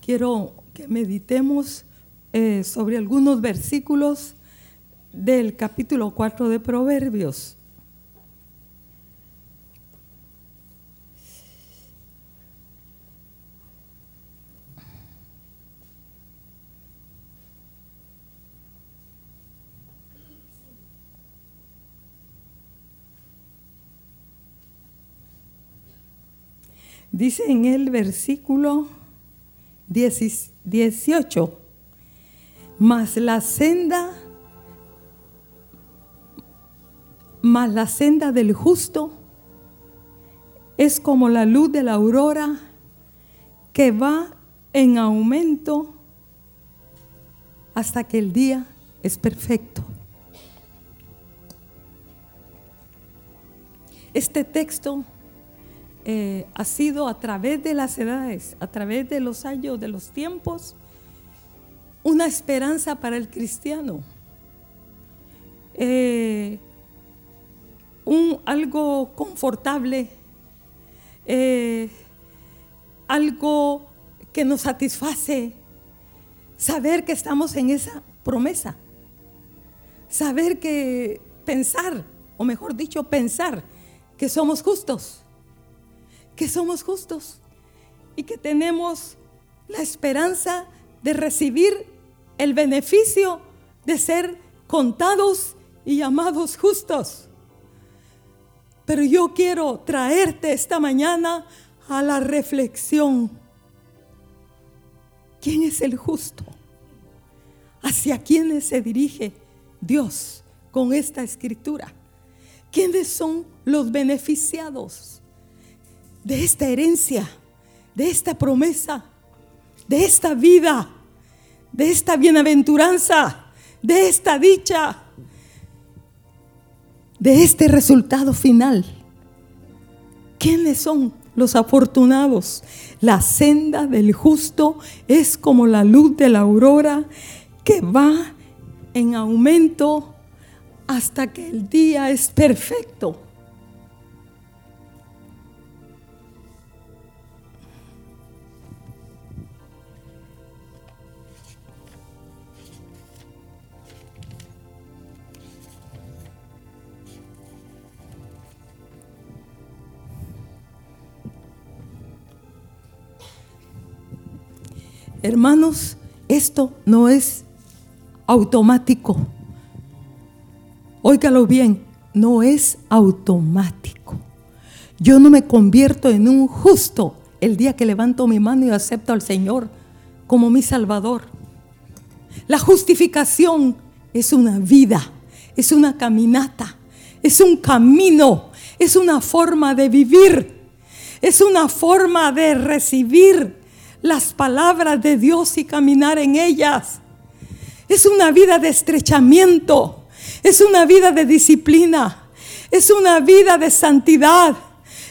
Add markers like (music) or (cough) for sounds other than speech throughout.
Quiero que meditemos eh, sobre algunos versículos del capítulo 4 de Proverbios. Dice en el versículo 18, mas la senda, mas la senda del justo es como la luz de la aurora que va en aumento hasta que el día es perfecto. Este texto eh, ha sido a través de las edades, a través de los años, de los tiempos, una esperanza para el cristiano. Eh, algo confortable, eh, algo que nos satisface, saber que estamos en esa promesa, saber que pensar, o mejor dicho, pensar que somos justos que somos justos y que tenemos la esperanza de recibir el beneficio de ser contados y llamados justos. Pero yo quiero traerte esta mañana a la reflexión. ¿Quién es el justo? ¿Hacia quiénes se dirige Dios con esta escritura? ¿Quiénes son los beneficiados? De esta herencia, de esta promesa, de esta vida, de esta bienaventuranza, de esta dicha, de este resultado final. ¿Quiénes son los afortunados? La senda del justo es como la luz de la aurora que va en aumento hasta que el día es perfecto. Hermanos, esto no es automático. Óigalo bien, no es automático. Yo no me convierto en un justo el día que levanto mi mano y acepto al Señor como mi Salvador. La justificación es una vida, es una caminata, es un camino, es una forma de vivir, es una forma de recibir las palabras de Dios y caminar en ellas. Es una vida de estrechamiento, es una vida de disciplina, es una vida de santidad,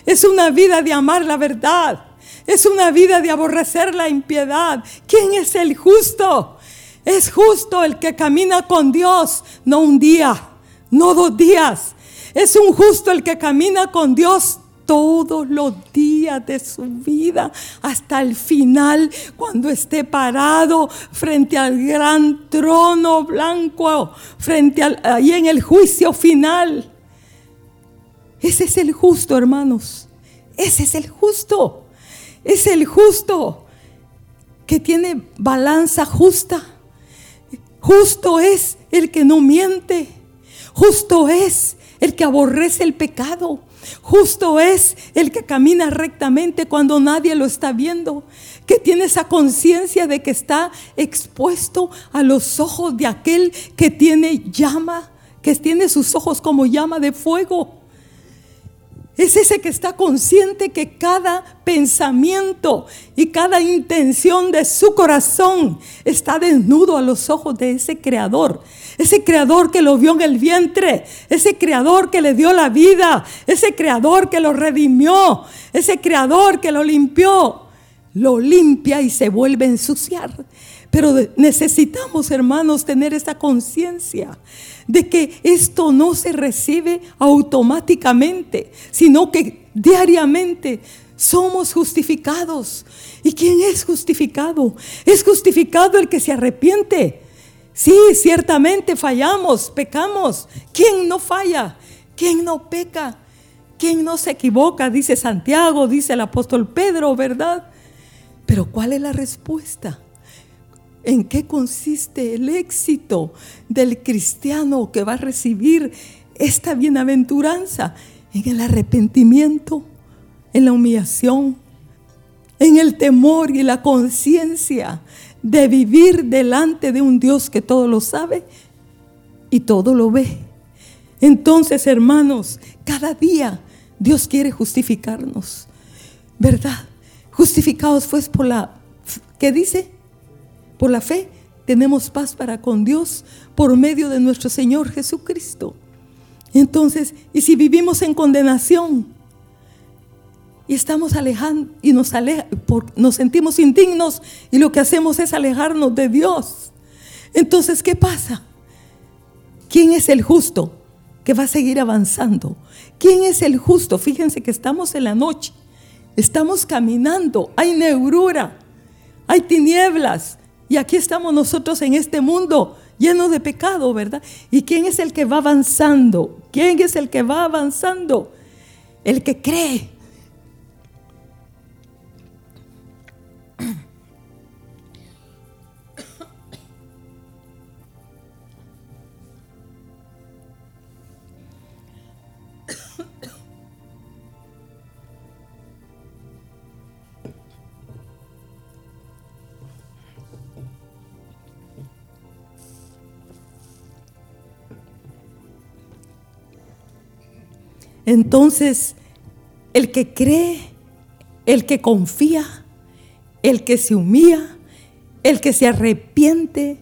es una vida de amar la verdad, es una vida de aborrecer la impiedad. ¿Quién es el justo? Es justo el que camina con Dios, no un día, no dos días. Es un justo el que camina con Dios todos los días de su vida hasta el final, cuando esté parado frente al gran trono blanco, frente al, ahí en el juicio final. Ese es el justo, hermanos. Ese es el justo. Es el justo que tiene balanza justa. Justo es el que no miente. Justo es el que aborrece el pecado. Justo es el que camina rectamente cuando nadie lo está viendo, que tiene esa conciencia de que está expuesto a los ojos de aquel que tiene llama, que tiene sus ojos como llama de fuego. Es ese que está consciente que cada pensamiento y cada intención de su corazón está desnudo a los ojos de ese creador. Ese creador que lo vio en el vientre, ese creador que le dio la vida, ese creador que lo redimió, ese creador que lo limpió, lo limpia y se vuelve a ensuciar. Pero necesitamos, hermanos, tener esa conciencia de que esto no se recibe automáticamente, sino que diariamente somos justificados. ¿Y quién es justificado? Es justificado el que se arrepiente. Sí, ciertamente fallamos, pecamos. ¿Quién no falla? ¿Quién no peca? ¿Quién no se equivoca? Dice Santiago, dice el apóstol Pedro, ¿verdad? Pero ¿cuál es la respuesta? ¿En qué consiste el éxito del cristiano que va a recibir esta bienaventuranza? En el arrepentimiento, en la humillación, en el temor y la conciencia de vivir delante de un Dios que todo lo sabe y todo lo ve. Entonces, hermanos, cada día Dios quiere justificarnos, ¿verdad? Justificados pues por la, ¿qué dice? Por la fe tenemos paz para con Dios por medio de nuestro Señor Jesucristo. Entonces, y si vivimos en condenación y estamos alejando y nos, nos sentimos indignos y lo que hacemos es alejarnos de Dios, entonces, ¿qué pasa? ¿Quién es el justo que va a seguir avanzando? ¿Quién es el justo? Fíjense que estamos en la noche, estamos caminando, hay negrura, hay tinieblas y aquí estamos nosotros en este mundo lleno de pecado, ¿verdad? ¿Y quién es el que va avanzando? ¿Quién es el que va avanzando? El que cree. Entonces, el que cree, el que confía, el que se humilla, el que se arrepiente,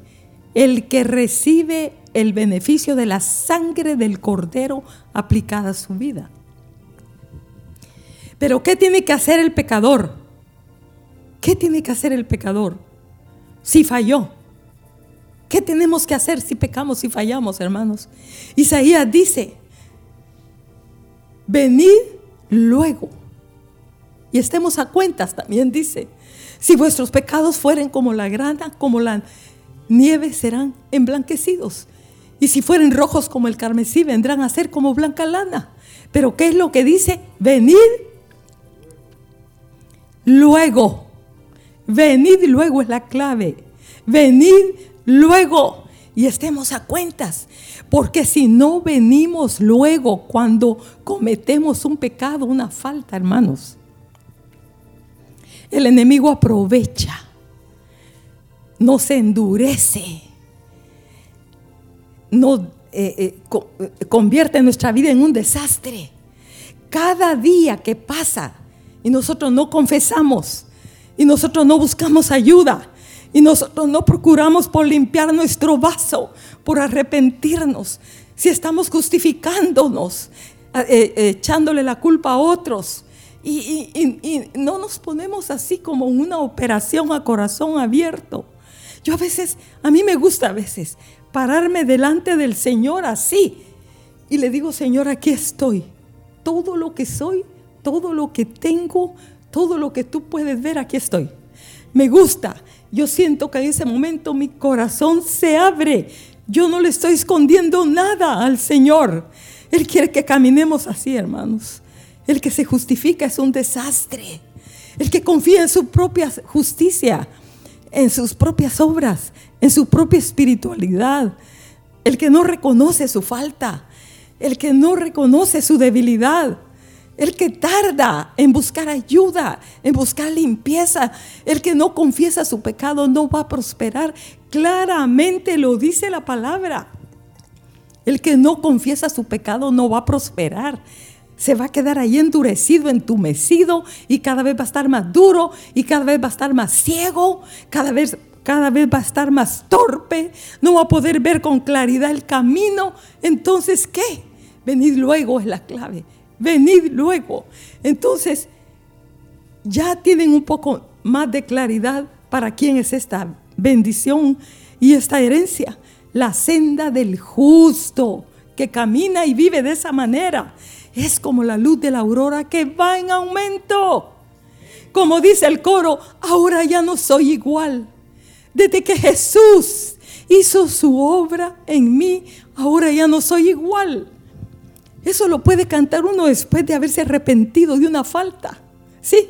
el que recibe el beneficio de la sangre del cordero aplicada a su vida. Pero ¿qué tiene que hacer el pecador? ¿Qué tiene que hacer el pecador si falló? ¿Qué tenemos que hacer si pecamos, si fallamos, hermanos? Isaías dice, venid luego. Y estemos a cuentas, también dice, si vuestros pecados fueren como la grana, como la nieve, serán emblanquecidos. Y si fueren rojos como el carmesí, vendrán a ser como blanca lana. Pero ¿qué es lo que dice? Venid luego. Venid luego es la clave. Venid luego. Y estemos a cuentas. Porque si no venimos luego cuando cometemos un pecado, una falta, hermanos, el enemigo aprovecha, no se endurece, no eh, eh, convierte nuestra vida en un desastre. Cada día que pasa y nosotros no confesamos y nosotros no buscamos ayuda y nosotros no procuramos por limpiar nuestro vaso, por arrepentirnos, si estamos justificándonos, eh, echándole la culpa a otros. Y, y, no nos ponemos así como una operación a corazón abierto. Yo a veces, a mí me gusta a veces pararme delante del Señor así y le digo, Señor, aquí estoy. Todo lo que soy, todo lo que tengo, todo lo que tú puedes ver, aquí estoy. Me gusta. Yo siento que en ese momento mi corazón se abre yo no le estoy escondiendo nada al Señor. Él quiere que caminemos así, hermanos. El que se justifica es un desastre. El que confía en su propia justicia, en sus propias obras, en su propia espiritualidad. El que no reconoce su falta. El que no reconoce su debilidad. El que tarda en buscar ayuda, en buscar limpieza, el que no confiesa su pecado no va a prosperar. Claramente lo dice la palabra. El que no confiesa su pecado no va a prosperar. Se va a quedar ahí endurecido, entumecido y cada vez va a estar más duro y cada vez va a estar más ciego, cada vez, cada vez va a estar más torpe, no va a poder ver con claridad el camino. Entonces, ¿qué? Venid luego es la clave venid luego. Entonces, ya tienen un poco más de claridad para quién es esta bendición y esta herencia. La senda del justo que camina y vive de esa manera. Es como la luz de la aurora que va en aumento. como dice el coro, ahora ya no soy igual. Desde que Jesús hizo su obra en mí, ahora ya no soy igual. Eso lo puede cantar uno después de haberse arrepentido de una falta. Sí.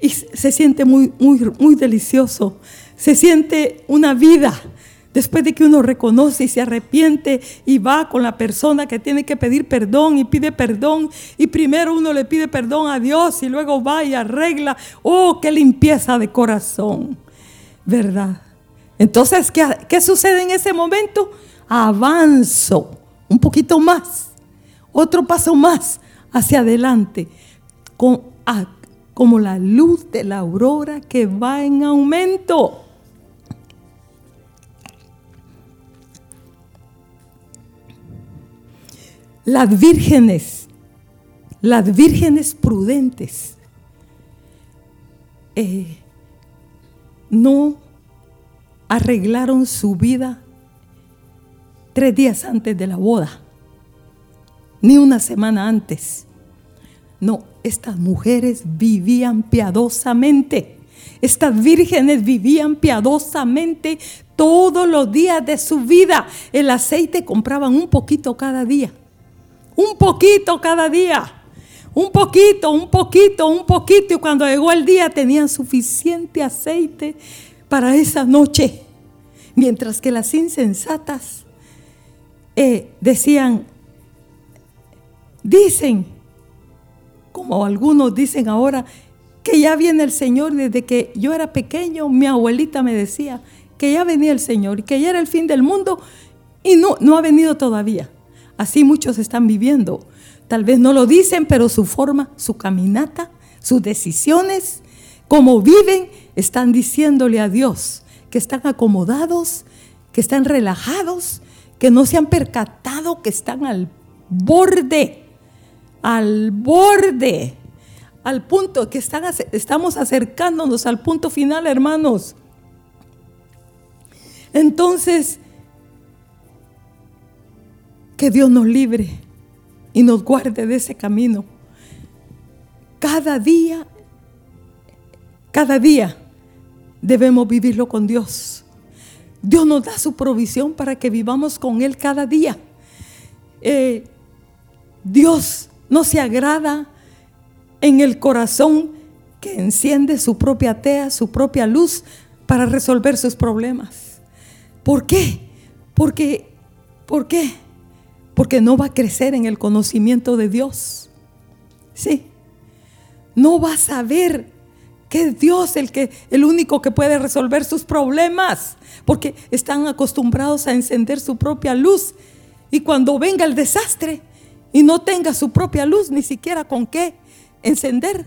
Y se siente muy, muy, muy delicioso. Se siente una vida Después de que uno reconoce y se arrepiente y va con la persona que tiene que pedir perdón y pide perdón y primero uno le pide perdón a Dios y luego va y arregla. Oh, qué limpieza de corazón. ¿Verdad? Entonces, ¿qué, qué sucede en ese momento? Avanzo un poquito más, otro paso más hacia adelante, como la luz de la aurora que va en aumento. las vírgenes, las vírgenes prudentes, eh, no arreglaron su vida tres días antes de la boda, ni una semana antes. No, estas mujeres vivían piadosamente. Estas vírgenes vivían piadosamente todos los días de su vida. El aceite compraban un poquito cada día. Un poquito cada día. Un poquito, un poquito, un poquito. Y cuando llegó el día tenían suficiente aceite para esa noche. Mientras que las insensatas eh, decían, dicen, como algunos dicen ahora, que ya viene el Señor. Desde que yo era pequeño, mi abuelita me decía que ya venía el Señor que ya era el fin del mundo y no, no ha venido todavía. Así muchos están viviendo. Tal vez no lo dicen, pero su forma, su caminata, sus decisiones, cómo viven, están diciéndole a Dios que están acomodados, que están relajados, que no se han percatado que están al borde, al borde, al punto que estamos acercándonos al punto final, hermanos. Entonces, que Dios nos libre y nos guarde de ese camino. Cada día, cada día debemos vivirlo con Dios. Dios nos da su provisión para que vivamos con Él cada día. Eh, Dios no se agrada en el corazón que enciende su propia tea, su propia luz para resolver sus problemas. ¿Por qué? Porque, ¿por qué? porque no va a crecer en el conocimiento de Dios. Sí. No va a saber que es Dios el que el único que puede resolver sus problemas, porque están acostumbrados a encender su propia luz y cuando venga el desastre y no tenga su propia luz ni siquiera con qué encender,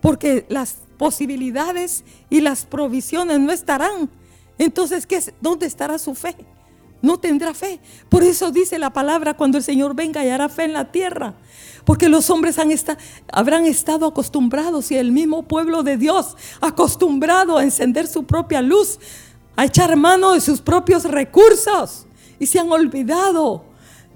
porque las posibilidades y las provisiones no estarán. Entonces, ¿qué ¿dónde estará su fe? no tendrá fe. Por eso dice la palabra, cuando el Señor venga y hará fe en la tierra. Porque los hombres han habrán estado acostumbrados y el mismo pueblo de Dios acostumbrado a encender su propia luz, a echar mano de sus propios recursos y se han olvidado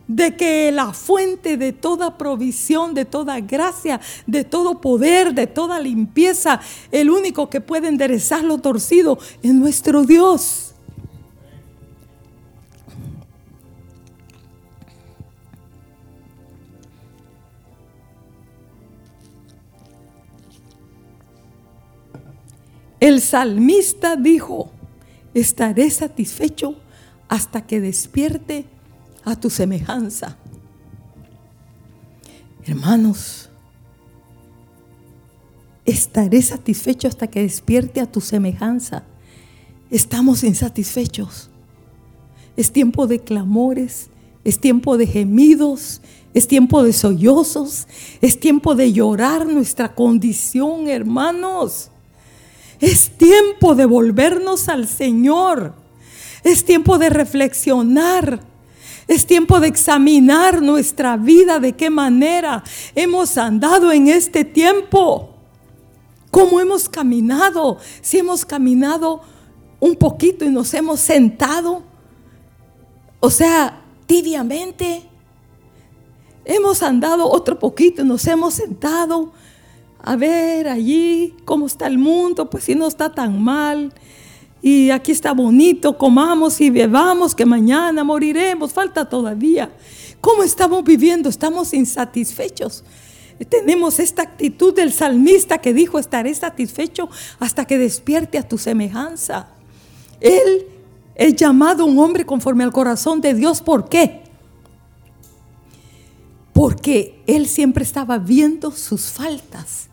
de que la fuente de toda provisión, de toda gracia, de todo poder, de toda limpieza, el único que puede enderezar lo torcido es nuestro Dios. El salmista dijo, estaré satisfecho hasta que despierte a tu semejanza. Hermanos, estaré satisfecho hasta que despierte a tu semejanza. Estamos insatisfechos. Es tiempo de clamores, es tiempo de gemidos, es tiempo de sollozos, es tiempo de llorar nuestra condición, hermanos. Es tiempo de volvernos al Señor. Es tiempo de reflexionar. Es tiempo de examinar nuestra vida, de qué manera hemos andado en este tiempo. ¿Cómo hemos caminado? Si hemos caminado un poquito y nos hemos sentado, o sea, tibiamente. Hemos andado otro poquito y nos hemos sentado a ver allí cómo está el mundo, pues si no está tan mal. Y aquí está bonito, comamos y bebamos, que mañana moriremos, falta todavía. ¿Cómo estamos viviendo? Estamos insatisfechos. Tenemos esta actitud del salmista que dijo, estaré satisfecho hasta que despierte a tu semejanza. Él es llamado un hombre conforme al corazón de Dios. ¿Por qué? Porque él siempre estaba viendo sus faltas,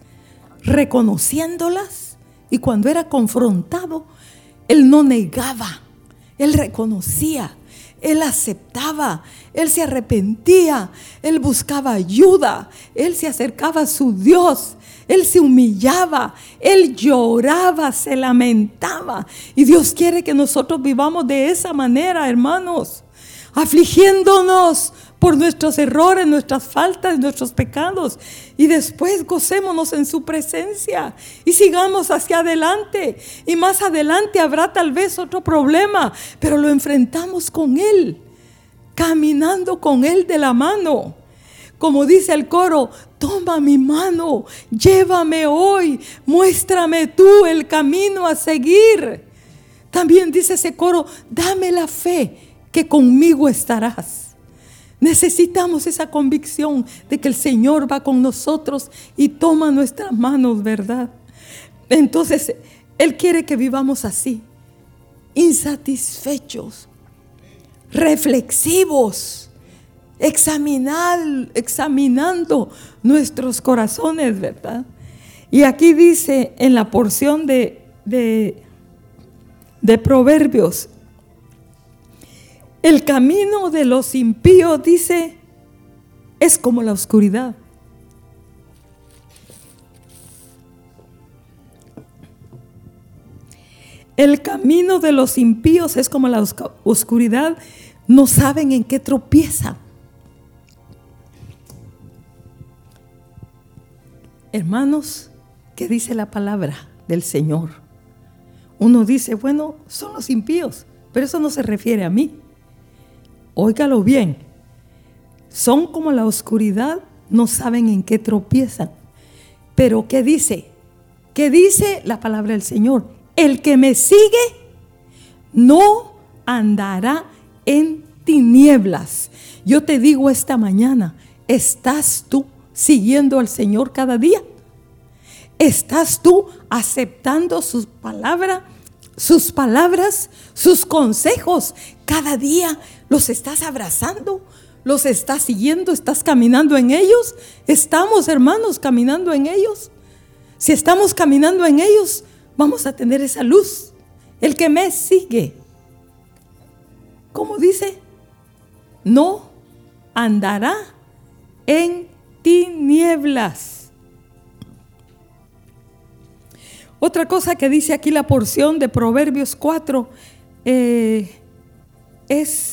reconociéndolas y cuando era confrontado, él no negaba, él reconocía, él aceptaba, él se arrepentía, él buscaba ayuda, él se acercaba a su Dios, él se humillaba, él lloraba, se lamentaba. Y Dios quiere que nosotros vivamos de esa manera, hermanos, afligiéndonos por nuestros errores, nuestras faltas, nuestros pecados. Y después gocémonos en su presencia y sigamos hacia adelante. Y más adelante habrá tal vez otro problema, pero lo enfrentamos con Él, caminando con Él de la mano. Como dice el coro, toma mi mano, llévame hoy, muéstrame tú el camino a seguir. También dice ese coro, dame la fe que conmigo estarás. Necesitamos esa convicción de que el Señor va con nosotros y toma nuestras manos, ¿verdad? Entonces, Él quiere que vivamos así, insatisfechos, reflexivos, examinar, examinando nuestros corazones, ¿verdad? Y aquí dice en la porción de, de, de Proverbios, el camino de los impíos, dice, es como la oscuridad. El camino de los impíos es como la oscuridad, no saben en qué tropiezan. Hermanos, ¿qué dice la palabra del Señor? Uno dice, bueno, son los impíos, pero eso no se refiere a mí. Óigalo bien. Son como la oscuridad, no saben en qué tropiezan. Pero ¿qué dice? ¿Qué dice la palabra del Señor? El que me sigue no andará en tinieblas. Yo te digo esta mañana, ¿estás tú siguiendo al Señor cada día? ¿Estás tú aceptando sus palabras, sus palabras, sus consejos cada día? ¿Los estás abrazando? ¿Los estás siguiendo? ¿Estás caminando en ellos? ¿Estamos, hermanos, caminando en ellos? Si estamos caminando en ellos, vamos a tener esa luz. El que me sigue, ¿cómo dice? No andará en tinieblas. Otra cosa que dice aquí la porción de Proverbios 4 eh, es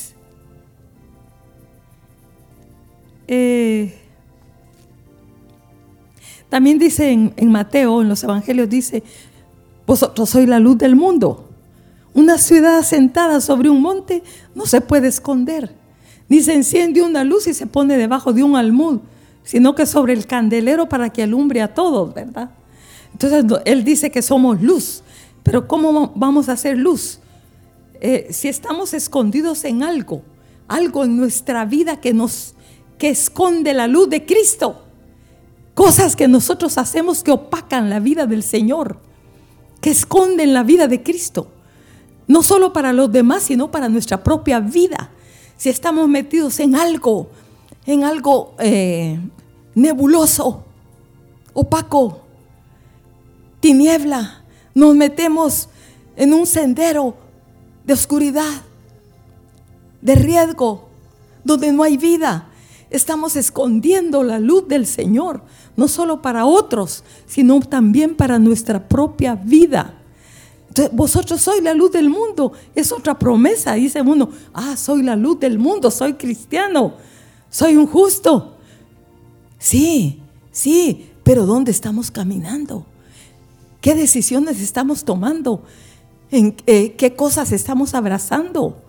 Eh, también dice en, Mateo, en los evangelios, dice, vosotros sois la luz del mundo. Una ciudad sentada sobre un monte no se puede esconder, ni se enciende una luz y se pone debajo de un almud, sino que sobre el candelero para que alumbre a todos, ¿verdad? Entonces él dice que somos luz, pero ¿cómo vamos a hacer luz? Eh, si estamos escondidos en algo, algo en nuestra vida que nos que esconde la luz de Cristo. Cosas que nosotros hacemos que opacan la vida del Señor, que esconden la vida de Cristo. No solo para los demás, sino para nuestra propia vida. Si estamos metidos en algo, en algo eh, nebuloso, opaco, tiniebla, nos metemos en un sendero de oscuridad, de riesgo, donde no hay vida, estamos escondiendo la luz del Señor, no solo para otros, sino también para nuestra propia vida. Entonces, vosotros sois la luz del mundo, es otra promesa. Dice uno, ah, soy la luz del mundo, soy cristiano, soy un justo. Sí, sí, pero ¿dónde estamos caminando? ¿Qué decisiones estamos tomando? ¿En eh, qué cosas estamos abrazando?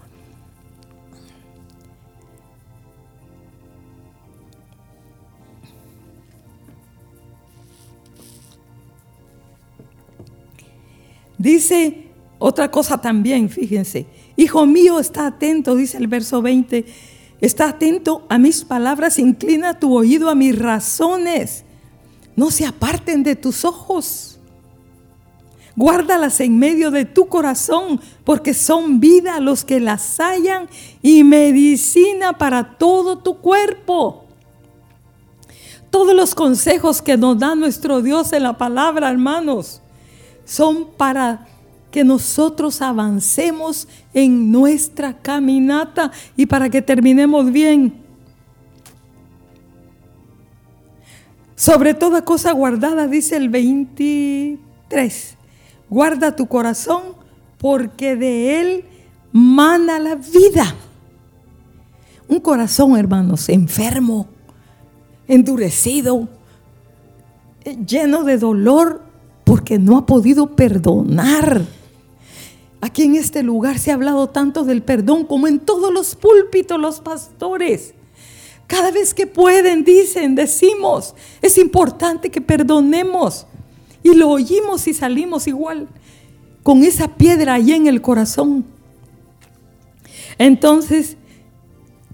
Dice otra cosa también, fíjense. Hijo mío, está atento, dice el verso 20. Está atento a mis palabras, inclina tu oído a mis razones. No se aparten de tus ojos. Guárdalas en medio de tu corazón, porque son vida los que las hallan y medicina para todo tu cuerpo. Todos los consejos que nos da nuestro Dios en la palabra, hermanos, son para que nosotros avancemos en nuestra caminata y para que terminemos bien. Sobre toda cosa guardada, dice el 23, guarda tu corazón porque de él mana la vida. Un corazón, hermanos, enfermo, endurecido, lleno de dolor porque no ha podido perdonar. Aquí en este lugar se ha hablado tanto del perdón como en todos los púlpitos los pastores. Cada vez que pueden, dicen, decimos, es importante que perdonemos. Y lo oímos y salimos igual, con esa piedra ahí en el corazón. Entonces,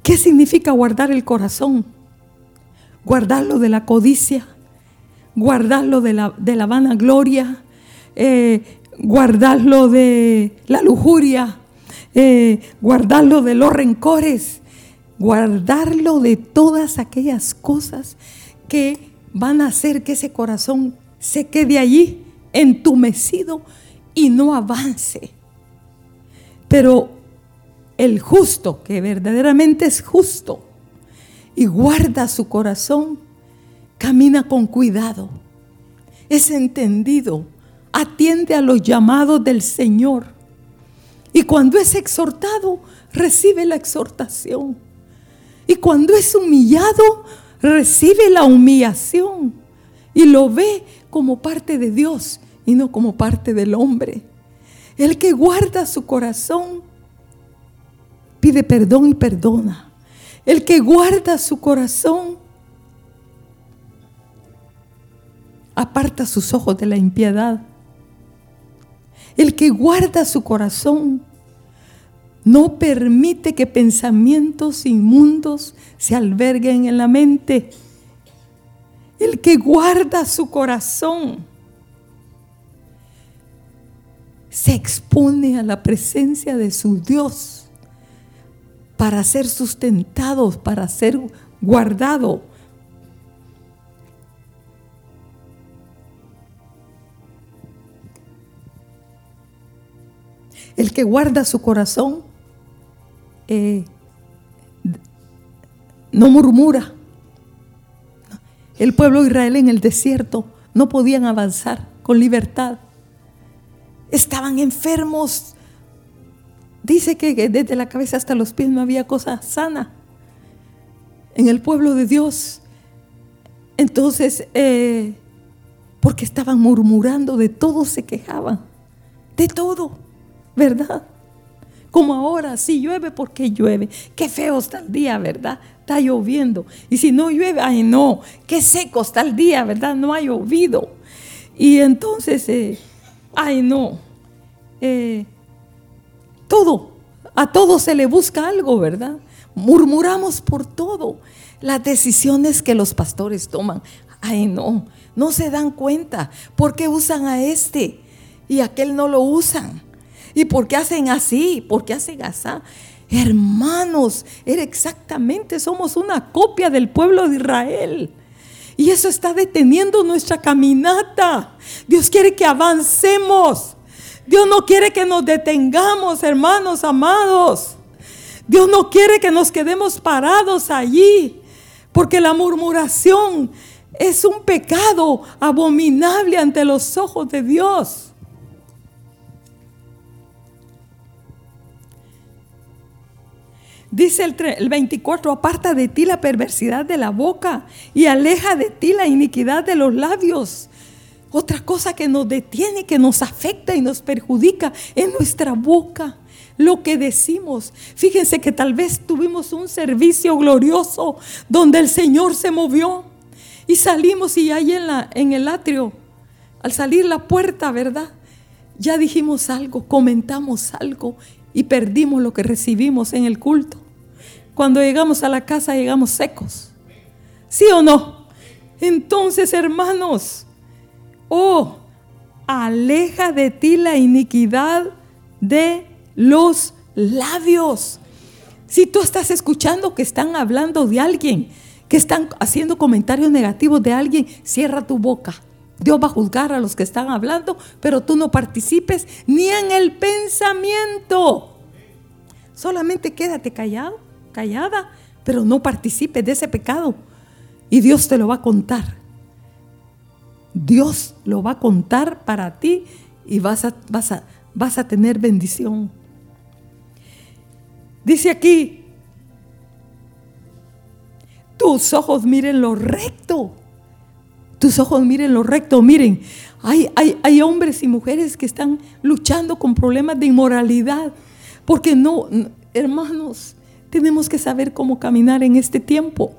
¿qué significa guardar el corazón? Guardarlo de la codicia, guardarlo de la, de la vanagloria, eh, guardarlo de la lujuria, eh, guardarlo de los rencores, guardarlo de todas aquellas cosas que van a hacer que ese corazón se quede allí entumecido y no avance. Pero el justo, que verdaderamente es justo y guarda su corazón, camina con cuidado, es entendido atiende a los llamados del Señor. Y cuando es exhortado, recibe la exhortación. Y cuando es humillado, recibe la humillación. Y lo ve como parte de Dios y no como parte del hombre. El que guarda su corazón pide perdón y perdona. El que guarda su corazón aparta sus ojos de la impiedad. El que guarda su corazón no permite que pensamientos inmundos se alberguen en la mente. El que guarda su corazón se expone a la presencia de su Dios para ser sustentado, para ser guardado El que guarda su corazón eh, no murmura. El pueblo de Israel en el desierto no podían avanzar con libertad. Estaban enfermos. Dice que desde la cabeza hasta los pies no había cosa sana en el pueblo de Dios. Entonces, eh, porque estaban murmurando, de todo se quejaban, de todo. ¿Verdad? Como ahora, si llueve, porque llueve? Qué feo está el día, ¿verdad? Está lloviendo. Y si no llueve, ay no, qué seco está el día, ¿verdad? No ha llovido. Y entonces, eh, ay no, eh, todo, a todo se le busca algo, ¿verdad? Murmuramos por todo. Las decisiones que los pastores toman, ay no, no se dan cuenta. ¿Por qué usan a este y aquel no lo usan? ¿Y por qué hacen así? ¿Por qué hacen así? Hermanos, era exactamente, somos una copia del pueblo de Israel. Y eso está deteniendo nuestra caminata. Dios quiere que avancemos. Dios no quiere que nos detengamos, hermanos amados. Dios no quiere que nos quedemos parados allí. Porque la murmuración es un pecado abominable ante los ojos de Dios. Dice el, 24, aparta de ti la perversidad de la boca y aleja de ti la iniquidad de los labios. Otra cosa que nos detiene, que nos afecta y nos perjudica es nuestra boca, lo que decimos. Fíjense que tal vez tuvimos un servicio glorioso donde el Señor se movió y salimos y ahí en, la, en el atrio, al salir la puerta, ¿verdad? ya dijimos algo, comentamos algo y perdimos lo que recibimos en el culto. Cuando llegamos a la casa llegamos secos. ¿Sí o no? Entonces, hermanos, oh, aleja de ti la iniquidad de los labios. Si tú estás escuchando que están hablando de alguien, que están haciendo comentarios negativos de alguien, cierra tu boca. Dios va a juzgar a los que están hablando, pero tú no participes ni en el pensamiento. Solamente quédate callado, callada, pero no participes de ese pecado. Y Dios te lo va a contar. Dios lo va a contar para ti y vas a, vas a, vas a tener bendición. Dice aquí, tus ojos miren lo recto. Tus ojos miren lo recto. Miren, hay, hombres y mujeres que están luchando con problemas de inmoralidad. Porque no, hermanos, tenemos que saber cómo caminar en este tiempo.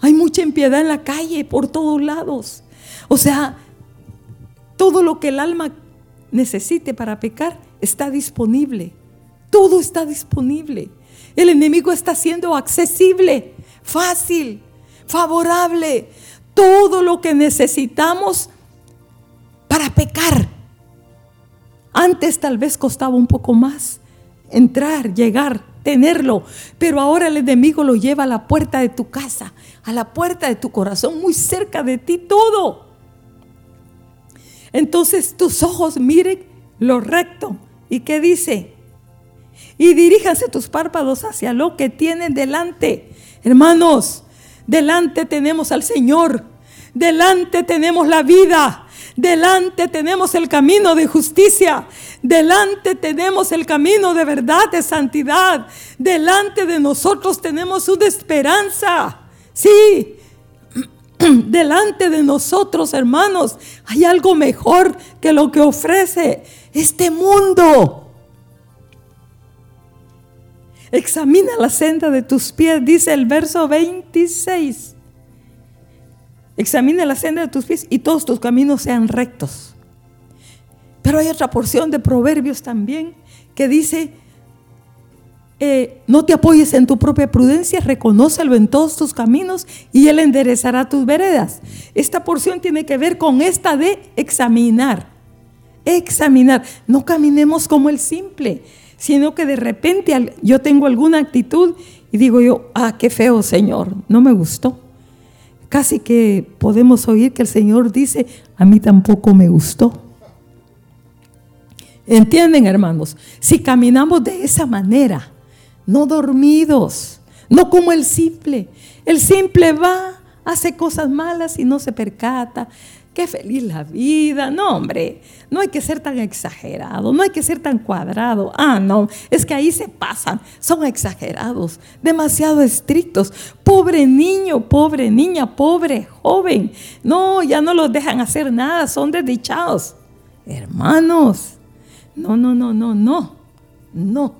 Hay mucha impiedad en la calle, por todos lados. O sea, todo lo que el alma necesite para pecar está disponible. Todo está disponible. El enemigo está siendo accesible, fácil, favorable. Todo lo que necesitamos para pecar. Antes tal vez costaba un poco más entrar, llegar, tenerlo, pero ahora el enemigo lo lleva a la puerta de tu casa, a la puerta de tu corazón, muy cerca de ti todo. Entonces tus ojos miren lo recto. ¿Y qué dice? Y diríjanse tus párpados hacia lo que tienen delante. Hermanos, delante tenemos al Señor. Delante tenemos la vida. Delante tenemos el camino de justicia. Delante tenemos el camino de verdad, de santidad. Delante de nosotros tenemos una esperanza. Sí, (clears throat) delante de nosotros, hermanos, hay algo mejor que lo que ofrece este mundo. Examina la senda de tus pies, dice el verso 26. Examina la senda de tus pies y todos tus caminos sean rectos. Pero hay otra porción de Proverbios también que dice, eh, no te apoyes en tu propia prudencia, reconócelo en todos tus caminos y Él enderezará tus veredas. Esta porción tiene que ver con esta de examinar. Examinar. No caminemos como el simple, sino que de repente yo tengo alguna actitud y digo yo, ah, qué feo Señor, no me gustó. Casi que podemos oír que el Señor dice, a mí tampoco me gustó. ¿Entienden, hermanos? Si caminamos de esa manera, no dormidos, no como el simple. El simple va, hace cosas malas y no se percata. Qué feliz la vida. No, hombre, no hay que ser tan exagerado, no hay que ser tan cuadrado. Ah, no, es que ahí se pasan, son exagerados, demasiado estrictos. Pobre niño, pobre niña, pobre joven. No, ya no los dejan hacer nada, son desdichados. Hermanos, no, no, no, no, no, no.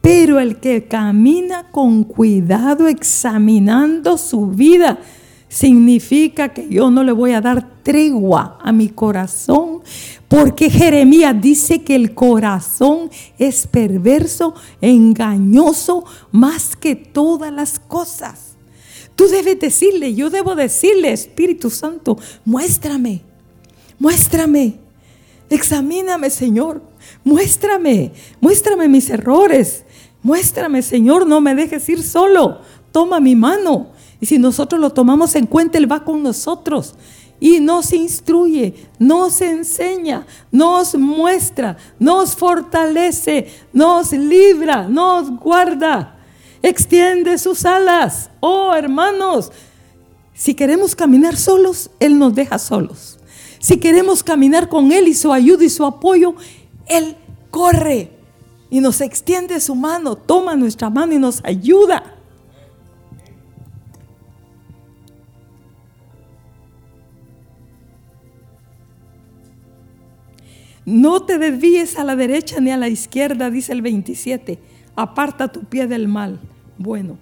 Pero el que camina con cuidado examinando su vida, significa que yo no le voy a dar tregua a mi corazón, porque Jeremías dice que el corazón es perverso, engañoso, más que todas las cosas. Tú debes decirle, yo debo decirle, Espíritu Santo, muéstrame, muéstrame, examíname, Señor, muéstrame, muéstrame mis errores, Muéstrame, Señor, no me dejes ir solo. Toma mi mano. Y si nosotros lo tomamos en cuenta, Él va con nosotros. Y nos instruye, nos enseña, nos muestra, nos fortalece, nos libra, nos guarda. Extiende sus alas. Oh, hermanos, si queremos caminar solos, Él nos deja solos. Si queremos caminar con Él y su ayuda y su apoyo, Él corre y nos extiende su mano, toma nuestra mano y nos ayuda. No te desvíes a la derecha ni a la izquierda, dice el 27. Aparta tu pie del mal. Bueno,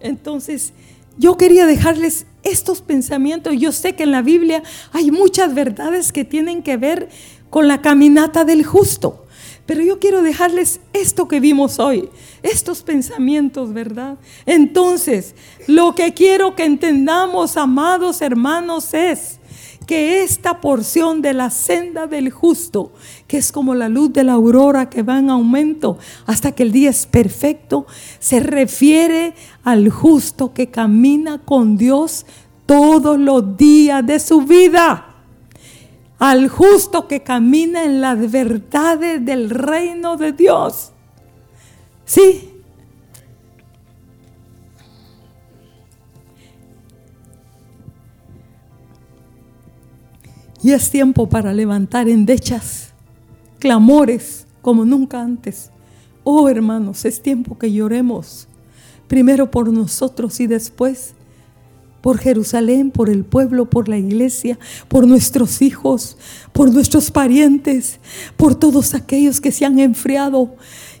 entonces yo quería dejarles estos pensamientos. Yo sé que en la Biblia hay muchas verdades que tienen que ver con la caminata del justo. Pero yo quiero dejarles esto que vimos hoy, estos pensamientos, ¿verdad? Entonces, lo que quiero que entendamos, amados hermanos, es que esta porción de la senda del justo, que es como la luz de la aurora que va en aumento hasta que el día es perfecto, se refiere al justo que camina con Dios todos los días de su vida. Al justo que camina en las verdades del reino de Dios. Sí, Y es tiempo para levantar endechas, clamores como nunca antes. Oh hermanos, es tiempo que lloremos, primero por nosotros y después por Jerusalén, por el pueblo, por la iglesia, por nuestros hijos, por nuestros parientes, por todos aquellos que se han enfriado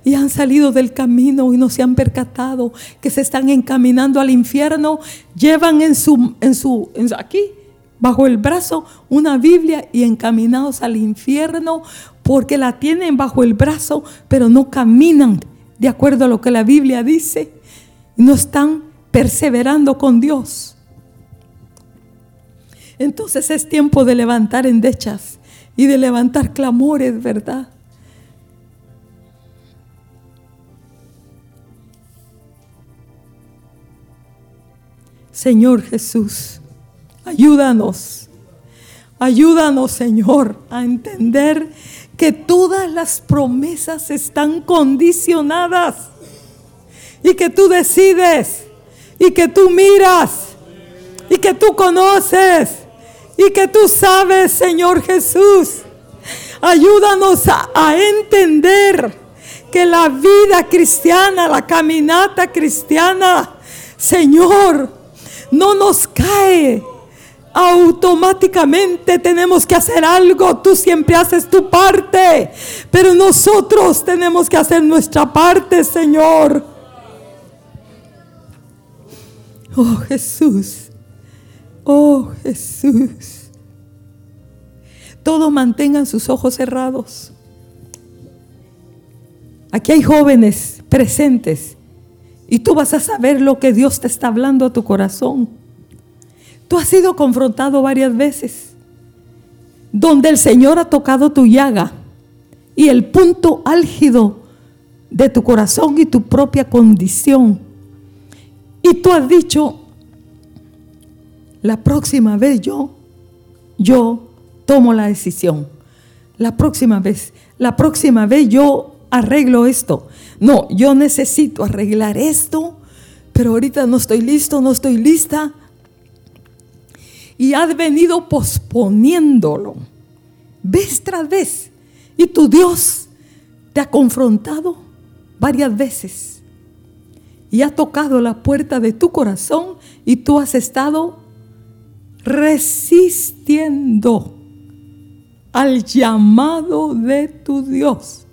y han salido del camino y no se han percatado que se están encaminando al infierno, llevan en su, en su, en, aquí bajo el brazo una Biblia y encaminados al infierno porque la tienen bajo el brazo, pero no caminan de acuerdo a lo que la Biblia dice. No están perseverando con Dios. Entonces es tiempo de levantar endechas y de levantar clamores, ¿verdad? Señor Jesús. Ayúdanos, ayúdanos Señor a entender que todas las promesas están condicionadas y que tú decides y que tú miras y que tú conoces y que tú sabes, Señor Jesús. Ayúdanos a, entender que la vida cristiana, la caminata cristiana, Señor, no nos cae automáticamente tenemos que hacer algo. Tú siempre haces tu parte, pero nosotros tenemos que hacer nuestra parte, Señor. Oh Jesús, oh Jesús. Todos mantengan sus ojos cerrados. Aquí hay jóvenes presentes y tú vas a saber lo que Dios te está hablando a tu corazón. Tú has sido confrontado varias veces, donde el Señor ha tocado tu llaga y el punto álgido de tu corazón y tu propia condición. Y tú has dicho, la próxima vez yo, yo tomo la decisión. La próxima vez, la próxima vez yo arreglo esto. No, yo necesito arreglar esto, pero ahorita no estoy listo, no estoy lista y has venido posponiéndolo vez tras vez. Y tu Dios te ha confrontado varias veces y ha tocado la puerta de tu corazón y tú has estado resistiendo al llamado de tu Dios.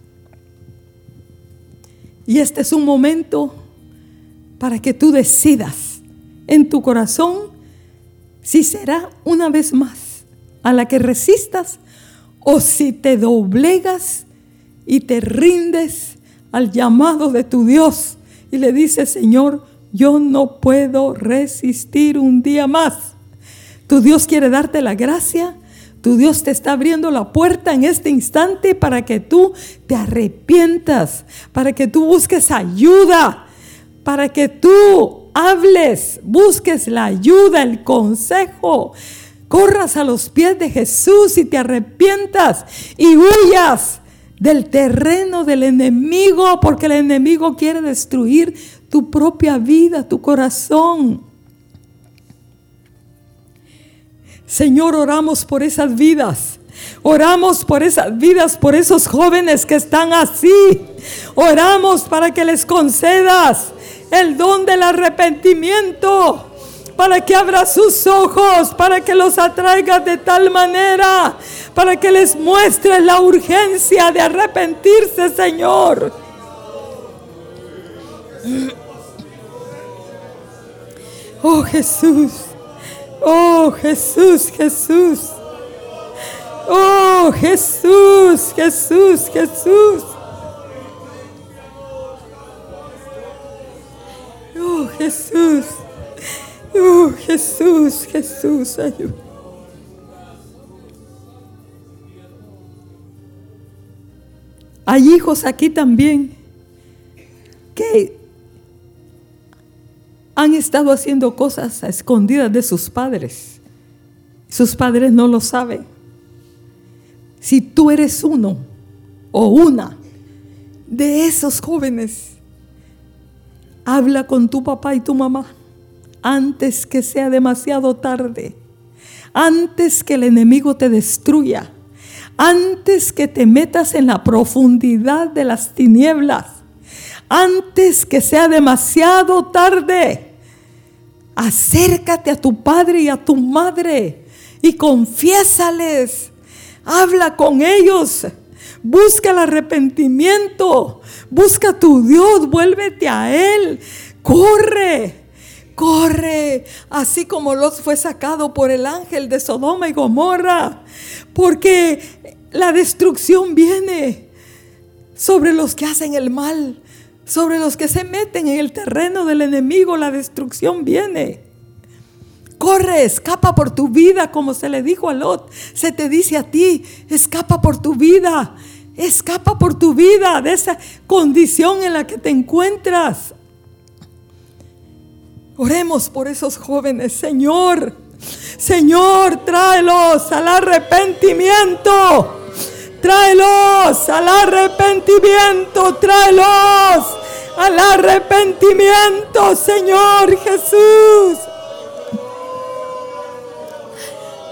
Y este es un momento para que tú decidas en tu corazón si será una vez más a la que resistas o si te doblegas y te rindes al llamado de tu Dios y le dices, Señor, yo no puedo resistir un día más. Tu Dios quiere darte la gracia. Tu Dios te está abriendo la puerta en este instante para que tú te arrepientas, para que tú busques ayuda, para que tú hables, busques la ayuda, el consejo, corras a los pies de Jesús y te arrepientas y huyas del terreno del enemigo, porque el enemigo quiere destruir tu propia vida, tu corazón. Señor, oramos por esas vidas. Oramos por esas vidas, por esos jóvenes que están así. Oramos para que les concedas el don del arrepentimiento para que abra sus ojos, para que los atraiga de tal manera, para que les muestre la urgencia de arrepentirse, Señor. Oh Jesús, oh Jesús, Jesús. Oh Jesús, Jesús, Jesús. Oh Jesús. Oh Jesús, Jesús, ayúdame. Hay hijos aquí también que han estado haciendo cosas a escondidas de sus padres. Sus padres no lo saben. Si tú eres uno o una de esos jóvenes, habla con tu papá y tu mamá antes que sea demasiado tarde, antes que el enemigo te destruya, antes que te metas en la profundidad de las tinieblas, antes que sea demasiado tarde. Acércate a tu padre y a tu madre y confiésales Habla con ellos. Busca el arrepentimiento. Busca a tu Dios. Vuélvete a Él. Corre. Corre. Así como los fue sacado por el ángel de Sodoma y Gomorra. Porque la destrucción viene sobre los que hacen el mal. Sobre los que se meten en el terreno del enemigo. La destrucción viene. Corre, escapa por tu vida, como se le dijo a Lot. Se te dice a ti, escapa por tu vida. Escapa por tu vida de esa condición en la que te encuentras. Oremos por esos jóvenes, Señor. Señor, tráelos al arrepentimiento. Tráelos al arrepentimiento. Tráelos al arrepentimiento, Señor Jesús.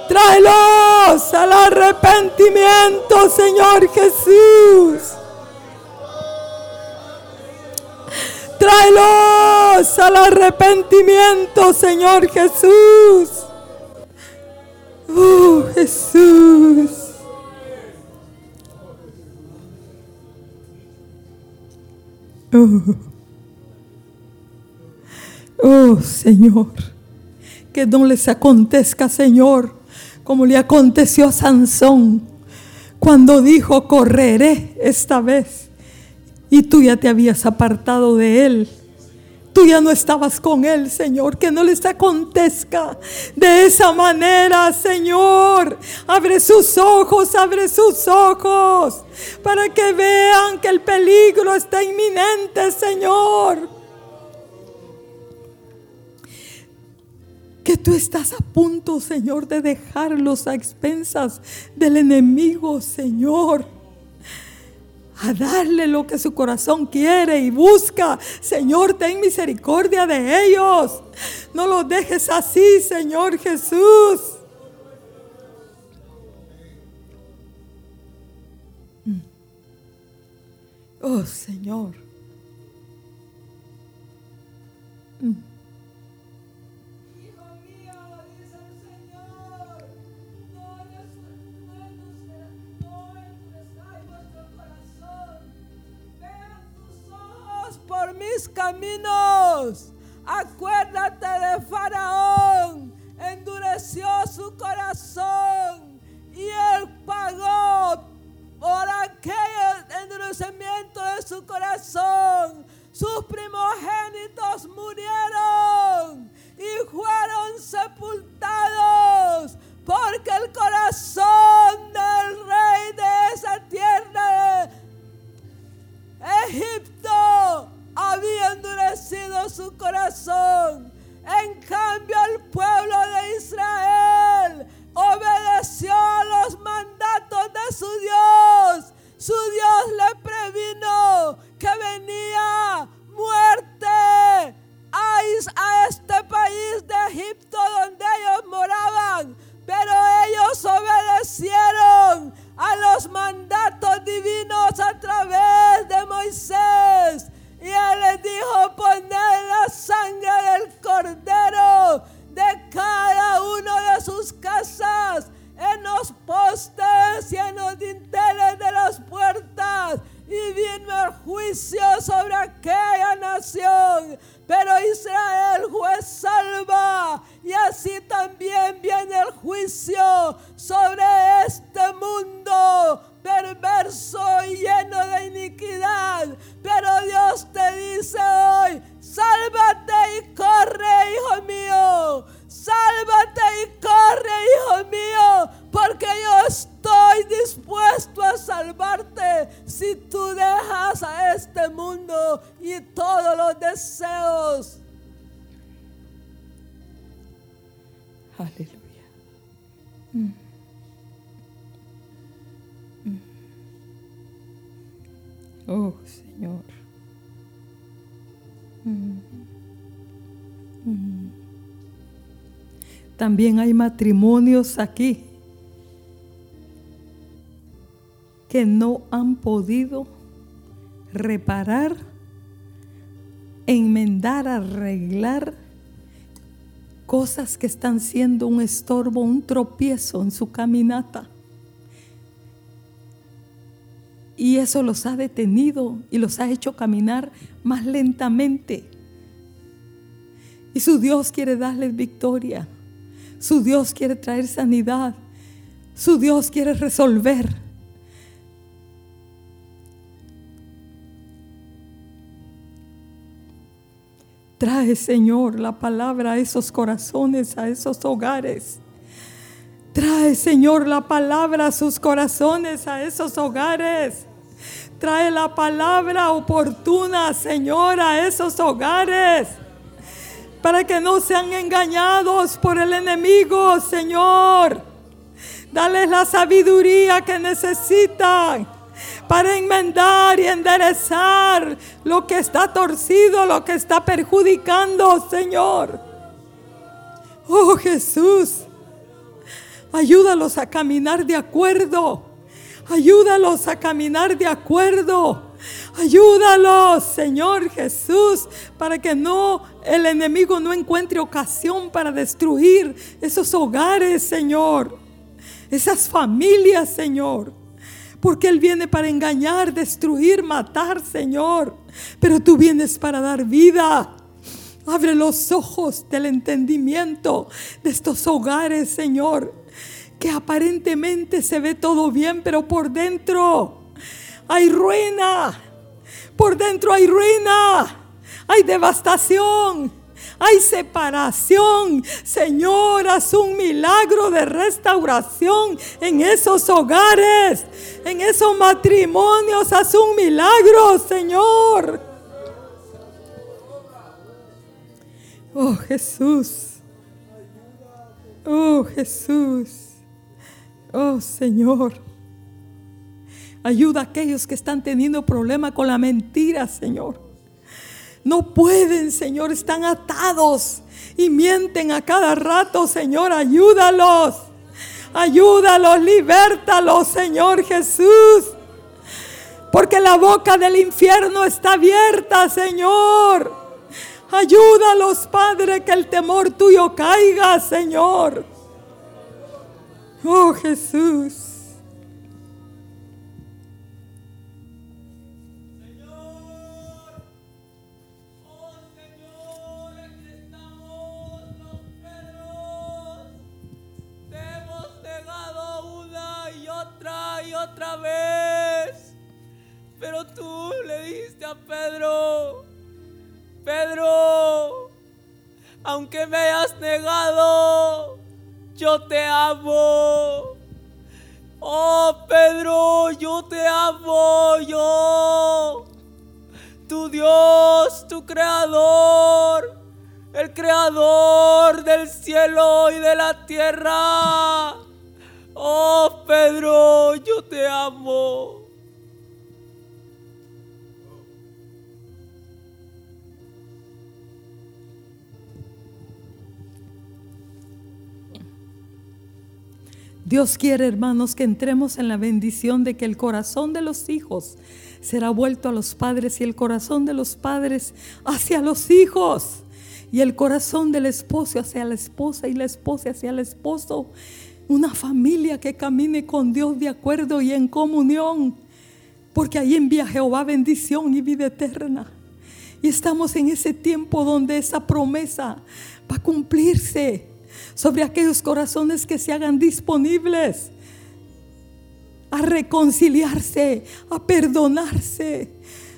Tráelos al arrepentimiento, Señor Jesús. Tráelos al arrepentimiento, Señor Jesús. Oh, Jesús. Oh. oh, Señor, que no les acontezca, Señor, como le aconteció a Sansón cuando dijo, correré esta vez. Y tú ya te habías apartado de él. Tú ya no estabas con él, Señor. Que no les acontezca de esa manera, Señor. Abre sus ojos, abre sus ojos. Para que vean que el peligro está inminente, Señor. Que tú estás a punto, Señor, de dejarlos a expensas del enemigo, Señor. A darle lo que su corazón quiere y busca. Señor, ten misericordia de ellos. No los dejes así, Señor Jesús. Mm. Oh, Señor. Mis caminos. Acuérdate de Faraón. Endureció su corazón y él pagó por aquel endurecimiento de su corazón. Sus primogénitos murieron y fueron sepultados porque el corazón del rey de esa tierra Egipto había endurecido su corazón. En cambio, el pueblo de Israel obedeció a los mandatos de su Dios. Su Dios le previno que venía matrimonios aquí que no han podido reparar, enmendar, arreglar cosas que están siendo un estorbo, un tropiezo en su caminata. Y eso los ha detenido y los ha hecho caminar más lentamente. Y su Dios quiere darles victoria. Su Dios quiere traer sanidad. Su Dios quiere resolver. Trae, Señor, la palabra a esos corazones, a esos hogares. Trae, Señor, la palabra a sus corazones, a esos hogares. Trae la palabra oportuna, Señor, a esos hogares. Para que no sean engañados por el enemigo, Señor. Dale la sabiduría que necesitan para enmendar y enderezar lo que está torcido, lo que está perjudicando, Señor. Oh Jesús. Ayúdalos a caminar de acuerdo. Ayúdalos a caminar de acuerdo. Ayúdalos, Señor Jesús, para que no el enemigo no encuentre ocasión para destruir esos hogares, Señor. Esas familias, Señor. Porque Él viene para engañar, destruir, matar, Señor. Pero tú vienes para dar vida. Abre los ojos del entendimiento de estos hogares, Señor que aparentemente se ve todo bien, pero por dentro hay ruina. Por dentro hay ruina. Hay devastación. Hay separación. Señor, haz un milagro de restauración en esos hogares, en esos matrimonios. Haz un milagro, Señor. Oh Jesús. Oh Jesús. Oh Señor, ayuda a aquellos que están teniendo problema con la mentira, Señor. No pueden, Señor, están atados y mienten a cada rato, Señor, ayúdalos. Ayúdalos, libértalos, Señor Jesús. Porque la boca del infierno está abierta, Señor. Ayúdalos, Padre, que el temor tuyo caiga, Señor. Oh Jesús. Vez. Pero tú le dijiste a Pedro, Pedro, aunque me hayas negado, yo te amo. Oh Pedro, yo te amo, yo. Tu Dios, tu creador, el creador del cielo y de la tierra. Oh Pedro, yo te amo. Dios quiere, hermanos, que entremos en la bendición de que el corazón de los hijos será vuelto a los padres y el corazón de los padres hacia los hijos y el corazón del esposo hacia la esposa y la esposa hacia el esposo. Una familia que camine con Dios de acuerdo y en comunión, porque ahí envía Jehová bendición y vida eterna. Y estamos en ese tiempo donde esa promesa va a cumplirse sobre aquellos corazones que se hagan disponibles a reconciliarse, a perdonarse,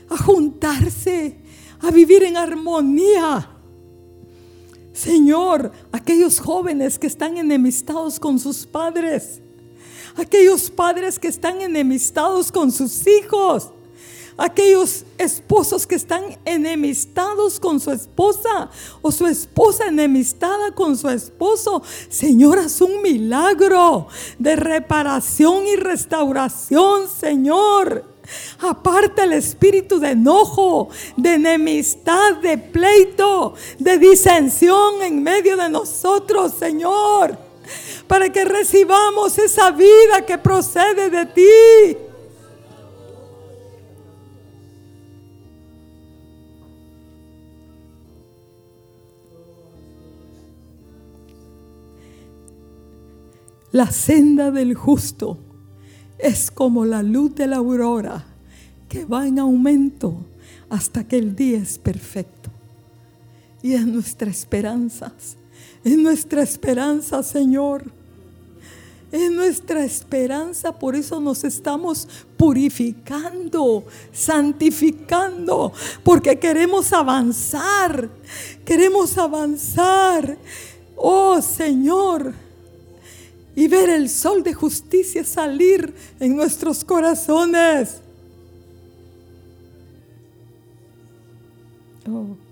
a juntarse, a vivir en armonía. Señor, aquellos jóvenes que están enemistados con sus padres, aquellos padres que están enemistados con sus hijos, aquellos esposos que están enemistados con su esposa o su esposa enemistada con su esposo. Señor, haz un milagro de reparación y restauración, Señor. Aparte el espíritu de enojo, de enemistad, de pleito, de disensión en medio de nosotros, Señor. Para que recibamos esa vida que procede de ti. La senda del justo es como la luz de la aurora que va en aumento hasta que el día es perfecto. Y es nuestra esperanza, es nuestra esperanza, Señor. Es nuestra esperanza, por eso nos estamos purificando, santificando, porque queremos avanzar, queremos avanzar. Oh Señor, y ver el sol de justicia salir en nuestros corazones. Oh.